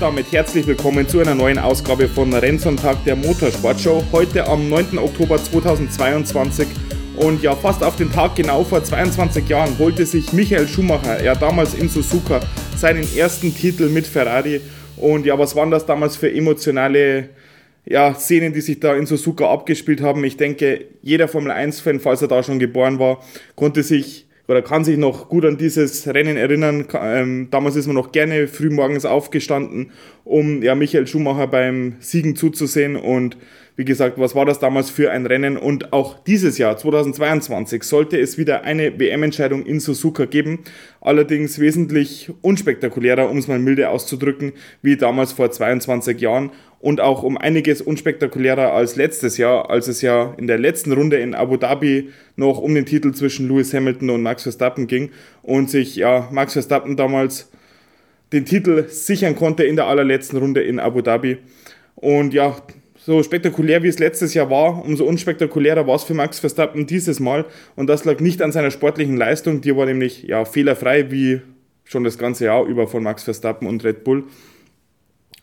Damit herzlich willkommen zu einer neuen Ausgabe von Rennsonntag der Motorsportshow. Heute am 9. Oktober 2022 und ja, fast auf den Tag genau vor 22 Jahren holte sich Michael Schumacher, ja damals in Suzuka, seinen ersten Titel mit Ferrari. Und ja, was waren das damals für emotionale ja, Szenen, die sich da in Suzuka abgespielt haben? Ich denke, jeder Formel 1-Fan, falls er da schon geboren war, konnte sich oder kann sich noch gut an dieses Rennen erinnern. Ähm, damals ist man noch gerne frühmorgens aufgestanden, um ja, Michael Schumacher beim Siegen zuzusehen. Und wie gesagt, was war das damals für ein Rennen? Und auch dieses Jahr, 2022, sollte es wieder eine WM-Entscheidung in Suzuka geben. Allerdings wesentlich unspektakulärer, um es mal milde auszudrücken, wie damals vor 22 Jahren und auch um einiges unspektakulärer als letztes Jahr, als es ja in der letzten Runde in Abu Dhabi noch um den Titel zwischen Lewis Hamilton und Max Verstappen ging und sich ja Max Verstappen damals den Titel sichern konnte in der allerletzten Runde in Abu Dhabi. Und ja, so spektakulär wie es letztes Jahr war, umso unspektakulärer war es für Max Verstappen dieses Mal. Und das lag nicht an seiner sportlichen Leistung, die war nämlich ja fehlerfrei wie schon das ganze Jahr über von Max Verstappen und Red Bull.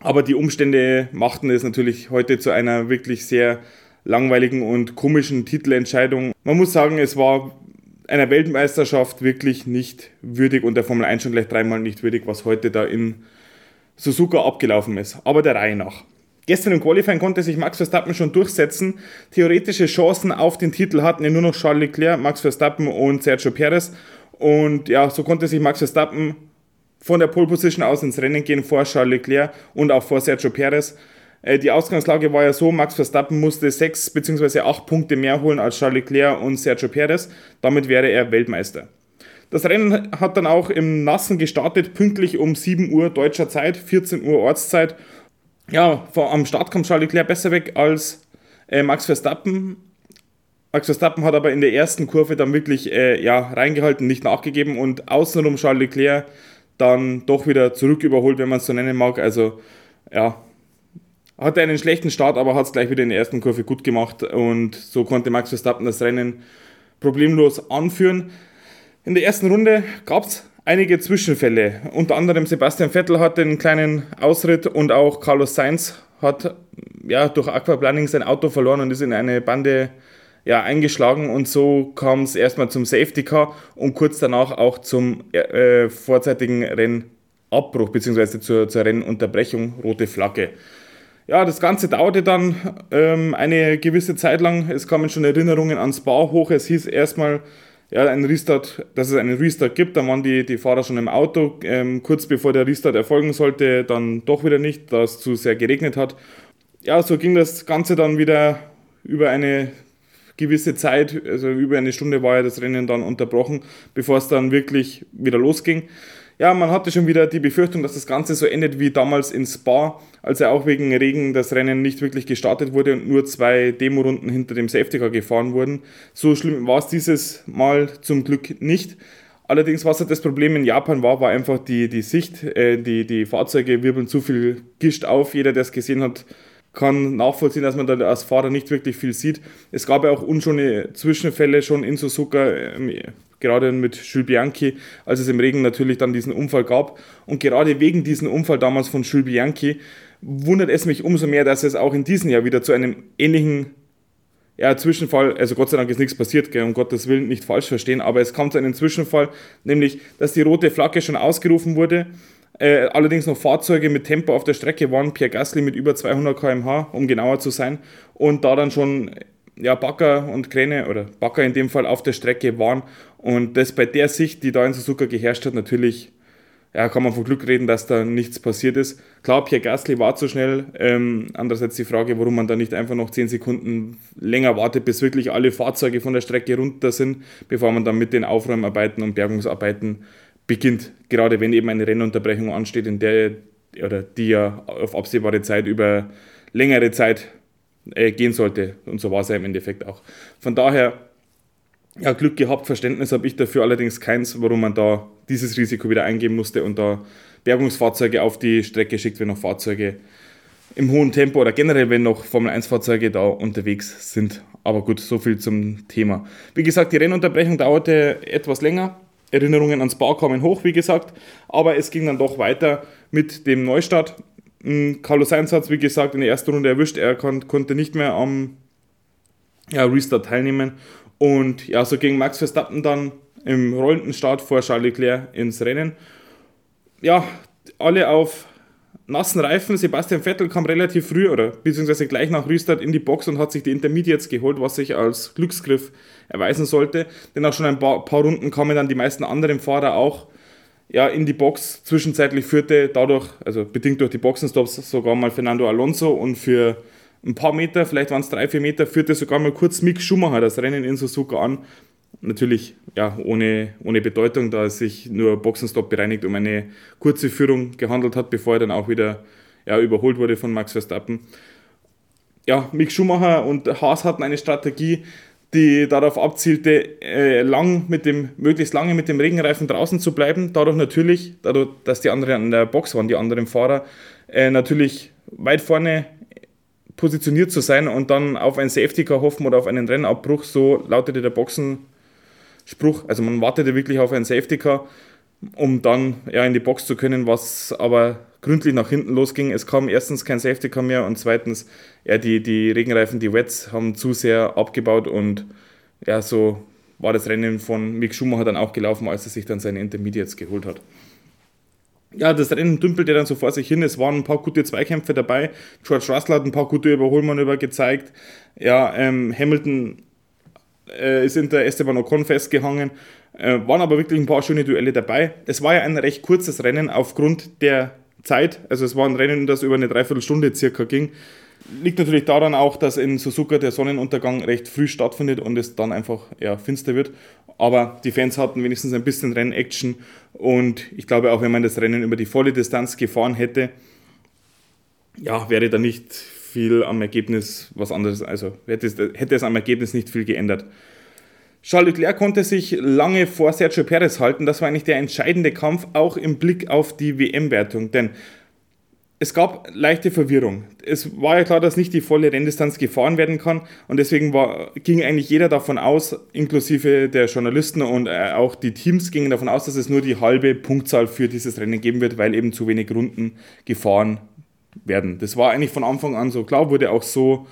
Aber die Umstände machten es natürlich heute zu einer wirklich sehr langweiligen und komischen Titelentscheidung. Man muss sagen, es war einer Weltmeisterschaft wirklich nicht würdig und der Formel 1 schon gleich dreimal nicht würdig, was heute da in Suzuka abgelaufen ist. Aber der Reihe nach. Gestern im Qualifying konnte sich Max Verstappen schon durchsetzen. Theoretische Chancen auf den Titel hatten ja nur noch Charles Leclerc, Max Verstappen und Sergio Perez. Und ja, so konnte sich Max Verstappen von der Pole Position aus ins Rennen gehen vor Charles Leclerc und auch vor Sergio Perez. Äh, die Ausgangslage war ja so, Max Verstappen musste sechs bzw. acht Punkte mehr holen als Charles Leclerc und Sergio Perez. Damit wäre er Weltmeister. Das Rennen hat dann auch im Nassen gestartet, pünktlich um 7 Uhr deutscher Zeit, 14 Uhr Ortszeit. Ja, am Start kam Charles Leclerc besser weg als äh, Max Verstappen. Max Verstappen hat aber in der ersten Kurve dann wirklich äh, ja, reingehalten, nicht nachgegeben und außenrum Charles Leclerc dann doch wieder zurück überholt, wenn man es so nennen mag. Also ja, hatte einen schlechten Start, aber hat es gleich wieder in der ersten Kurve gut gemacht und so konnte Max Verstappen das Rennen problemlos anführen. In der ersten Runde gab es einige Zwischenfälle. Unter anderem Sebastian Vettel hatte einen kleinen Ausritt und auch Carlos Sainz hat ja, durch Aquaplaning sein Auto verloren und ist in eine Bande ja, eingeschlagen und so kam es erstmal zum Safety Car und kurz danach auch zum äh, vorzeitigen Rennabbruch bzw. Zur, zur Rennunterbrechung, rote Flagge. Ja, das Ganze dauerte dann ähm, eine gewisse Zeit lang. Es kamen schon Erinnerungen ans Spa hoch. Es hieß erstmal, ja, ein Restart, dass es einen Restart gibt. Dann waren die, die Fahrer schon im Auto. Ähm, kurz bevor der Restart erfolgen sollte, dann doch wieder nicht, da es zu sehr geregnet hat. Ja, so ging das Ganze dann wieder über eine gewisse Zeit, also über eine Stunde war ja das Rennen dann unterbrochen, bevor es dann wirklich wieder losging. Ja, man hatte schon wieder die Befürchtung, dass das Ganze so endet wie damals in Spa, als ja auch wegen Regen das Rennen nicht wirklich gestartet wurde und nur zwei Demorunden hinter dem Safety Car gefahren wurden. So schlimm war es dieses Mal zum Glück nicht. Allerdings, was halt das Problem in Japan war, war einfach die, die Sicht. Äh, die, die Fahrzeuge wirbeln zu viel Gischt auf. Jeder, der es gesehen hat, kann nachvollziehen, dass man da als Fahrer nicht wirklich viel sieht. Es gab ja auch unschöne Zwischenfälle schon in Suzuka, ähm, gerade mit Jules Bianchi, als es im Regen natürlich dann diesen Unfall gab. Und gerade wegen diesem Unfall damals von Jules Bianchi wundert es mich umso mehr, dass es auch in diesem Jahr wieder zu einem ähnlichen ja, Zwischenfall, also Gott sei Dank ist nichts passiert, gell, um Gottes Willen nicht falsch verstehen, aber es kam zu einem Zwischenfall, nämlich, dass die rote Flagge schon ausgerufen wurde äh, allerdings noch Fahrzeuge mit Tempo auf der Strecke waren. Pierre Gasly mit über 200 km/h, um genauer zu sein. Und da dann schon ja, Backer und Kräne oder Backer in dem Fall auf der Strecke waren und das bei der Sicht, die da in Suzuka geherrscht hat, natürlich ja, kann man von Glück reden, dass da nichts passiert ist. Klar, Pierre Gasly war zu schnell. Ähm, andererseits die Frage, warum man da nicht einfach noch 10 Sekunden länger wartet, bis wirklich alle Fahrzeuge von der Strecke runter sind, bevor man dann mit den Aufräumarbeiten und Bergungsarbeiten beginnt. Gerade wenn eben eine Rennunterbrechung ansteht, in der oder die ja auf absehbare Zeit über längere Zeit äh, gehen sollte. Und so war es ja im Endeffekt auch. Von daher, ja, Glück gehabt, Verständnis habe ich dafür allerdings keins, warum man da dieses Risiko wieder eingehen musste und da Bergungsfahrzeuge auf die Strecke schickt, wenn noch Fahrzeuge im hohen Tempo oder generell, wenn noch Formel-1-Fahrzeuge da unterwegs sind. Aber gut, so viel zum Thema. Wie gesagt, die Rennunterbrechung dauerte etwas länger. Erinnerungen ans Bar kamen hoch, wie gesagt. Aber es ging dann doch weiter mit dem Neustart. Hm, Carlos Sainz hat es, wie gesagt, in der ersten Runde erwischt. Er kon konnte nicht mehr am ja, Restart teilnehmen. Und ja, so ging Max Verstappen dann im rollenden Start vor Charles Leclerc ins Rennen. Ja, alle auf nassen Reifen. Sebastian Vettel kam relativ früh oder beziehungsweise gleich nach Restart in die Box und hat sich die Intermediates geholt, was sich als Glücksgriff erweisen sollte. Denn nach schon ein paar, paar Runden kamen dann die meisten anderen Fahrer auch ja, in die Box. Zwischenzeitlich führte dadurch, also bedingt durch die Boxenstops, sogar mal Fernando Alonso und für ein paar Meter, vielleicht waren es drei, vier Meter, führte sogar mal kurz Mick Schumacher das Rennen in Suzuka an. Natürlich ja, ohne, ohne Bedeutung, da es sich nur Boxenstopp bereinigt um eine kurze Führung gehandelt hat, bevor er dann auch wieder ja, überholt wurde von Max Verstappen. Ja, Mick Schumacher und Haas hatten eine Strategie, die darauf abzielte, äh, lang mit dem, möglichst lange mit dem Regenreifen draußen zu bleiben. Dadurch natürlich, dadurch, dass die anderen an der Box waren, die anderen Fahrer, äh, natürlich weit vorne positioniert zu sein und dann auf ein Safety Car hoffen oder auf einen Rennabbruch, so lautete der Boxenspruch. Also man wartete wirklich auf ein Safety Car, um dann ja, in die Box zu können, was aber gründlich nach hinten losging. Es kam erstens kein Safety Car mehr und zweitens, ja, die, die Regenreifen, die Wets haben zu sehr abgebaut und ja, so war das Rennen von Mick Schumacher dann auch gelaufen, als er sich dann seine Intermediates geholt hat ja, das Rennen dümpelte dann so vor sich hin. Es waren ein paar gute Zweikämpfe dabei. George Russell hat ein paar gute Überholmanöver gezeigt. Ja, ähm, Hamilton äh, ist hinter Esteban Ocon festgehangen. Äh, waren aber wirklich ein paar schöne Duelle dabei. Es war ja ein recht kurzes Rennen aufgrund der Zeit. Also es war ein Rennen, das über eine Dreiviertelstunde circa ging. Liegt natürlich daran auch, dass in Suzuka der Sonnenuntergang recht früh stattfindet und es dann einfach ja, finster wird. Aber die Fans hatten wenigstens ein bisschen Rennaction und ich glaube auch, wenn man das Rennen über die volle Distanz gefahren hätte, ja, wäre da nicht viel am Ergebnis was anderes, also hätte es, hätte es am Ergebnis nicht viel geändert. Charles Leclerc konnte sich lange vor Sergio Perez halten. Das war eigentlich der entscheidende Kampf, auch im Blick auf die WM-Wertung. Denn es gab leichte Verwirrung. Es war ja klar, dass nicht die volle Renndistanz gefahren werden kann und deswegen war, ging eigentlich jeder davon aus, inklusive der Journalisten und äh, auch die Teams gingen davon aus, dass es nur die halbe Punktzahl für dieses Rennen geben wird, weil eben zu wenig Runden gefahren werden. Das war eigentlich von Anfang an so klar, wurde auch so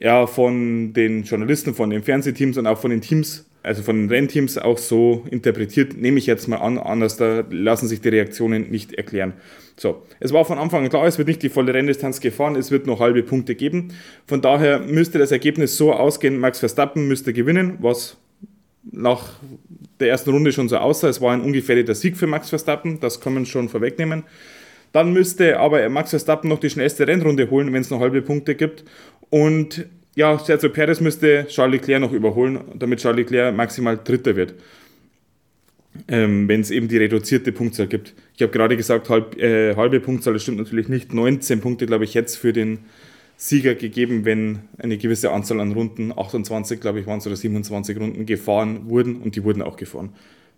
ja, von den Journalisten, von den Fernsehteams und auch von den Teams also von den Rennteams auch so interpretiert, nehme ich jetzt mal an, anders da lassen sich die Reaktionen nicht erklären. So, es war von Anfang an klar, es wird nicht die volle Renndistanz gefahren, es wird noch halbe Punkte geben. Von daher müsste das Ergebnis so ausgehen, Max Verstappen müsste gewinnen, was nach der ersten Runde schon so aussah. Es war ein ungefährdeter Sieg für Max Verstappen, das kann man schon vorwegnehmen. Dann müsste aber Max Verstappen noch die schnellste Rennrunde holen, wenn es noch halbe Punkte gibt. Und ja, Sergio Perez müsste Charles Leclerc noch überholen, damit Charles Leclerc maximal Dritter wird. Ähm, wenn es eben die reduzierte Punktzahl gibt. Ich habe gerade gesagt, halb, äh, halbe Punktzahl, das stimmt natürlich nicht. 19 Punkte, glaube ich, jetzt für den Sieger gegeben, wenn eine gewisse Anzahl an Runden, 28, glaube ich, waren es oder 27 Runden gefahren wurden und die wurden auch gefahren.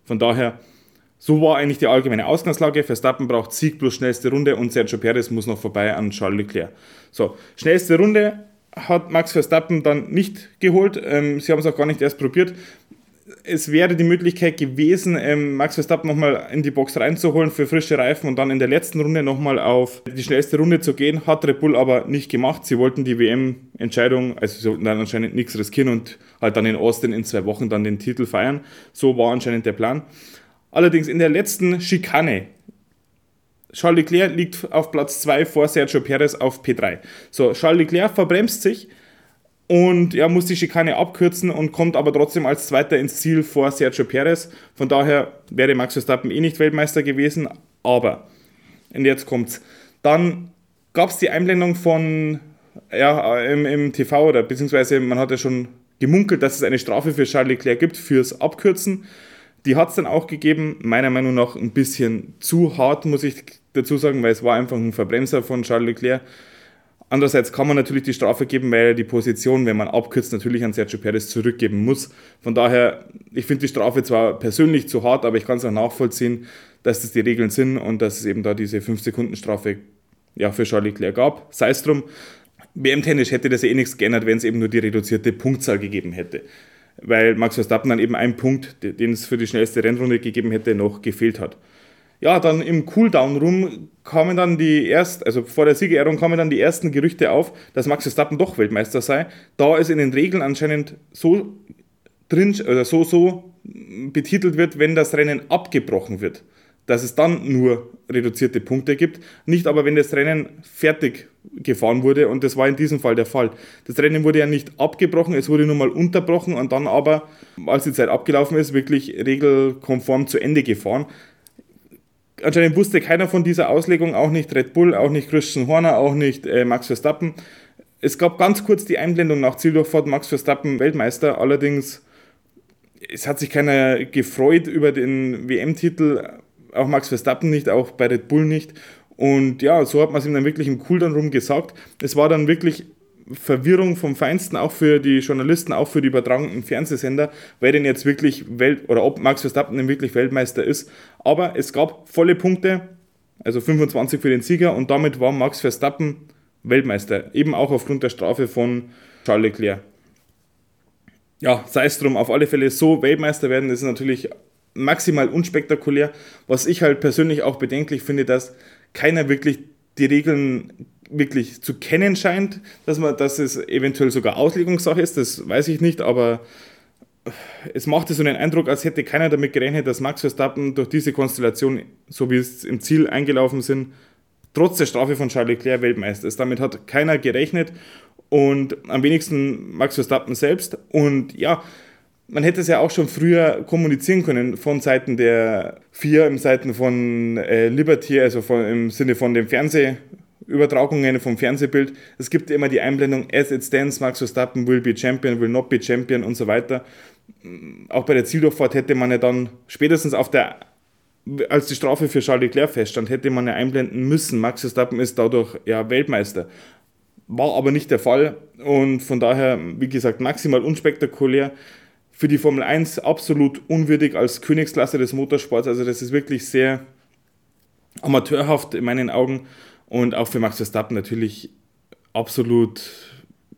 Von daher, so war eigentlich die allgemeine Ausgangslage. Verstappen braucht Sieg plus schnellste Runde und Sergio Perez muss noch vorbei an Charles Leclerc. So, schnellste Runde, hat Max Verstappen dann nicht geholt. Ähm, sie haben es auch gar nicht erst probiert. Es wäre die Möglichkeit gewesen, ähm, Max Verstappen nochmal in die Box reinzuholen für frische Reifen und dann in der letzten Runde nochmal auf die schnellste Runde zu gehen. Hat Red Bull aber nicht gemacht. Sie wollten die WM-Entscheidung, also sie wollten dann anscheinend nichts riskieren und halt dann in Austin in zwei Wochen dann den Titel feiern. So war anscheinend der Plan. Allerdings in der letzten Schikane Charles Leclerc liegt auf Platz 2 vor Sergio Perez auf P3. So, Charles Leclerc verbremst sich und er muss die Schikane abkürzen und kommt aber trotzdem als Zweiter ins Ziel vor Sergio Perez. Von daher wäre Max Verstappen eh nicht Weltmeister gewesen, aber, und jetzt kommt's, dann gab es die Einblendung von, ja, im, im TV oder beziehungsweise man hat ja schon gemunkelt, dass es eine Strafe für Charles Leclerc gibt fürs Abkürzen. Die hat es dann auch gegeben, meiner Meinung nach ein bisschen zu hart, muss ich dazu sagen, weil es war einfach ein Verbremser von Charles Leclerc. Andererseits kann man natürlich die Strafe geben, weil er die Position, wenn man abkürzt, natürlich an Sergio Perez zurückgeben muss. Von daher, ich finde die Strafe zwar persönlich zu hart, aber ich kann es auch nachvollziehen, dass das die Regeln sind und dass es eben da diese 5-Sekunden-Strafe ja, für Charles Leclerc gab. Sei es drum, WM-Tennis hätte das eh nichts geändert, wenn es eben nur die reduzierte Punktzahl gegeben hätte. Weil Max Verstappen dann eben einen Punkt, den es für die schnellste Rennrunde gegeben hätte, noch gefehlt hat. Ja, dann im Cooldown-Room kamen dann die ersten, also vor der Siegerehrung kamen dann die ersten Gerüchte auf, dass Max Verstappen doch Weltmeister sei, da es in den Regeln anscheinend so drin oder so so betitelt wird, wenn das Rennen abgebrochen wird, dass es dann nur reduzierte Punkte gibt, nicht aber wenn das Rennen fertig gefahren wurde und das war in diesem Fall der Fall. Das Rennen wurde ja nicht abgebrochen, es wurde nur mal unterbrochen und dann aber, als die Zeit abgelaufen ist, wirklich regelkonform zu Ende gefahren anscheinend wusste keiner von dieser Auslegung, auch nicht Red Bull, auch nicht Christian Horner, auch nicht äh, Max Verstappen. Es gab ganz kurz die Einblendung nach Zieldurchfahrt Max Verstappen Weltmeister, allerdings es hat sich keiner gefreut über den WM-Titel, auch Max Verstappen nicht, auch bei Red Bull nicht. Und ja, so hat man es ihm dann wirklich im Cooldown rum gesagt. Es war dann wirklich Verwirrung vom Feinsten, auch für die Journalisten, auch für die übertragenen Fernsehsender, wer denn jetzt wirklich Welt oder ob Max Verstappen denn wirklich Weltmeister ist. Aber es gab volle Punkte, also 25 für den Sieger und damit war Max Verstappen Weltmeister, eben auch aufgrund der Strafe von Charles Leclerc. Ja, sei es drum, auf alle Fälle so Weltmeister werden, ist natürlich maximal unspektakulär. Was ich halt persönlich auch bedenklich finde, dass keiner wirklich die Regeln wirklich zu kennen scheint, dass, man, dass es eventuell sogar Auslegungssache ist, das weiß ich nicht, aber es machte so einen Eindruck, als hätte keiner damit gerechnet, dass Max Verstappen durch diese Konstellation, so wie es im Ziel eingelaufen sind, trotz der Strafe von Charles Leclerc Weltmeister ist. Damit hat keiner gerechnet und am wenigsten Max Verstappen selbst. Und ja, man hätte es ja auch schon früher kommunizieren können von Seiten der vier, im Seiten von äh, Liberty, also von, im Sinne von dem Fernseh, Übertragungen vom Fernsehbild. Es gibt immer die Einblendung, as it stands, Max Verstappen will be champion, will not be champion und so weiter. Auch bei der Zieldurchfahrt hätte man ja dann spätestens auf der, als die Strafe für Charles Leclerc feststand, hätte man ja einblenden müssen, Max Verstappen ist dadurch ja Weltmeister. War aber nicht der Fall und von daher, wie gesagt, maximal unspektakulär. Für die Formel 1 absolut unwürdig als Königsklasse des Motorsports. Also das ist wirklich sehr amateurhaft in meinen Augen. Und auch für Max Verstappen natürlich absolut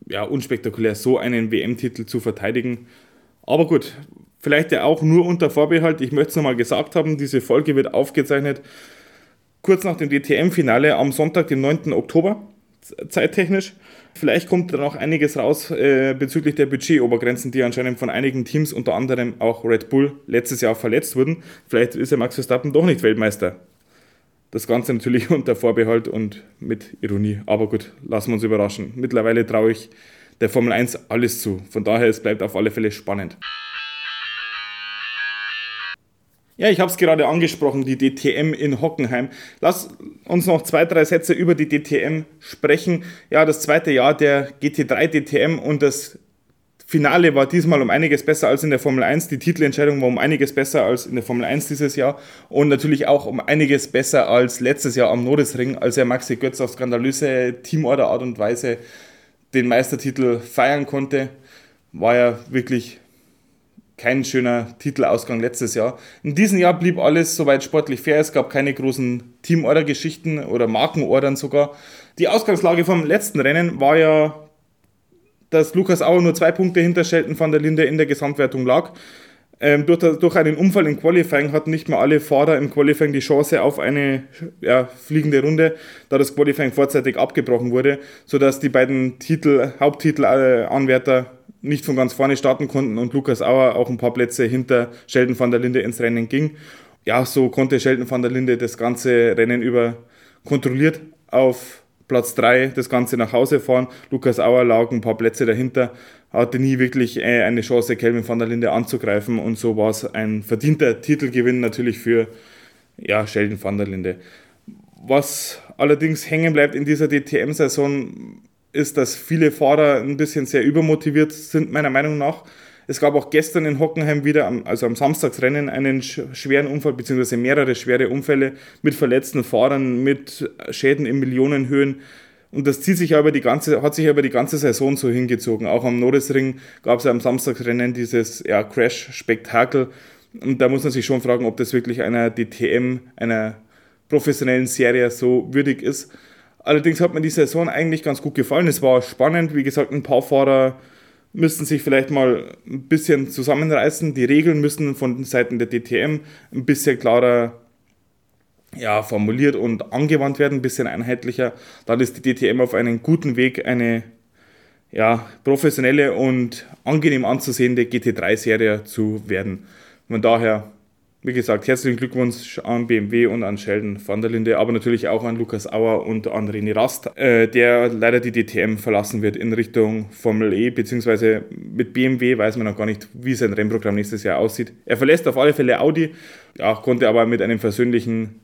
ja, unspektakulär, so einen WM-Titel zu verteidigen. Aber gut, vielleicht ja auch nur unter Vorbehalt. Ich möchte es nochmal gesagt haben, diese Folge wird aufgezeichnet kurz nach dem DTM-Finale am Sonntag, den 9. Oktober, zeittechnisch. Vielleicht kommt da noch einiges raus äh, bezüglich der Budgetobergrenzen, die anscheinend von einigen Teams, unter anderem auch Red Bull, letztes Jahr verletzt wurden. Vielleicht ist ja Max Verstappen doch nicht Weltmeister. Das Ganze natürlich unter Vorbehalt und mit Ironie. Aber gut, lassen wir uns überraschen. Mittlerweile traue ich der Formel 1 alles zu. Von daher, es bleibt auf alle Fälle spannend. Ja, ich habe es gerade angesprochen, die DTM in Hockenheim. Lass uns noch zwei, drei Sätze über die DTM sprechen. Ja, das zweite Jahr der GT3 DTM und das Finale war diesmal um einiges besser als in der Formel 1. Die Titelentscheidung war um einiges besser als in der Formel 1 dieses Jahr und natürlich auch um einiges besser als letztes Jahr am Nordesring, als er Maxi Götz auf skandalöse Teamorder Art und Weise den Meistertitel feiern konnte. War ja wirklich kein schöner Titelausgang letztes Jahr. In diesem Jahr blieb alles soweit sportlich fair. Es gab keine großen Teamorder-Geschichten oder Markenordern sogar. Die Ausgangslage vom letzten Rennen war ja dass Lukas Auer nur zwei Punkte hinter Shelton van der Linde in der Gesamtwertung lag. Ähm, durch, durch, einen Unfall im Qualifying hatten nicht mehr alle Fahrer im Qualifying die Chance auf eine ja, fliegende Runde, da das Qualifying vorzeitig abgebrochen wurde, sodass die beiden Titel, Haupttitelanwärter nicht von ganz vorne starten konnten und Lukas Auer auch ein paar Plätze hinter Sheldon van der Linde ins Rennen ging. Ja, so konnte Sheldon van der Linde das ganze Rennen über kontrolliert auf Platz 3 das Ganze nach Hause fahren. Lukas Auer lag ein paar Plätze dahinter, hatte nie wirklich äh, eine Chance, Kelvin van der Linde anzugreifen und so war es ein verdienter Titelgewinn natürlich für ja, Sheldon van der Linde. Was allerdings hängen bleibt in dieser DTM-Saison ist, dass viele Fahrer ein bisschen sehr übermotiviert sind, meiner Meinung nach. Es gab auch gestern in Hockenheim wieder, also am Samstagsrennen, einen schweren Unfall, beziehungsweise mehrere schwere Unfälle mit verletzten Fahrern, mit Schäden in Millionenhöhen. Und das zieht sich aber die ganze, hat sich aber die ganze Saison so hingezogen. Auch am Norrisring gab es ja am Samstagsrennen dieses ja, Crash-Spektakel. Und da muss man sich schon fragen, ob das wirklich einer DTM, einer professionellen Serie so würdig ist. Allerdings hat mir die Saison eigentlich ganz gut gefallen. Es war spannend. Wie gesagt, ein paar Fahrer müssten sich vielleicht mal ein bisschen zusammenreißen. Die Regeln müssen von Seiten der DTM ein bisschen klarer ja, formuliert und angewandt werden, ein bisschen einheitlicher. Dann ist die DTM auf einem guten Weg, eine ja, professionelle und angenehm anzusehende GT3-Serie zu werden. Von daher wie gesagt, herzlichen Glückwunsch an BMW und an Sheldon van der Linde, aber natürlich auch an Lukas Auer und an René Rast, äh, der leider die DTM verlassen wird in Richtung Formel E, beziehungsweise mit BMW weiß man noch gar nicht, wie sein Rennprogramm nächstes Jahr aussieht. Er verlässt auf alle Fälle Audi, ja, konnte aber mit einem versöhnlichen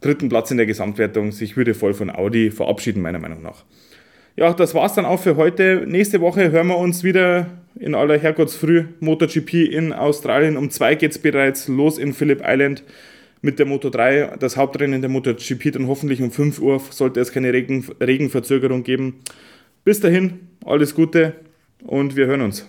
dritten Platz in der Gesamtwertung sich würdevoll von Audi verabschieden, meiner Meinung nach. Ja, das war's dann auch für heute. Nächste Woche hören wir uns wieder in aller Herrgottsfrüh. MotoGP in Australien. Um zwei geht's bereits los in Phillip Island mit der Moto 3. Das Hauptrennen der MotoGP dann hoffentlich um 5 Uhr. Sollte es keine Regen, Regenverzögerung geben. Bis dahin, alles Gute und wir hören uns.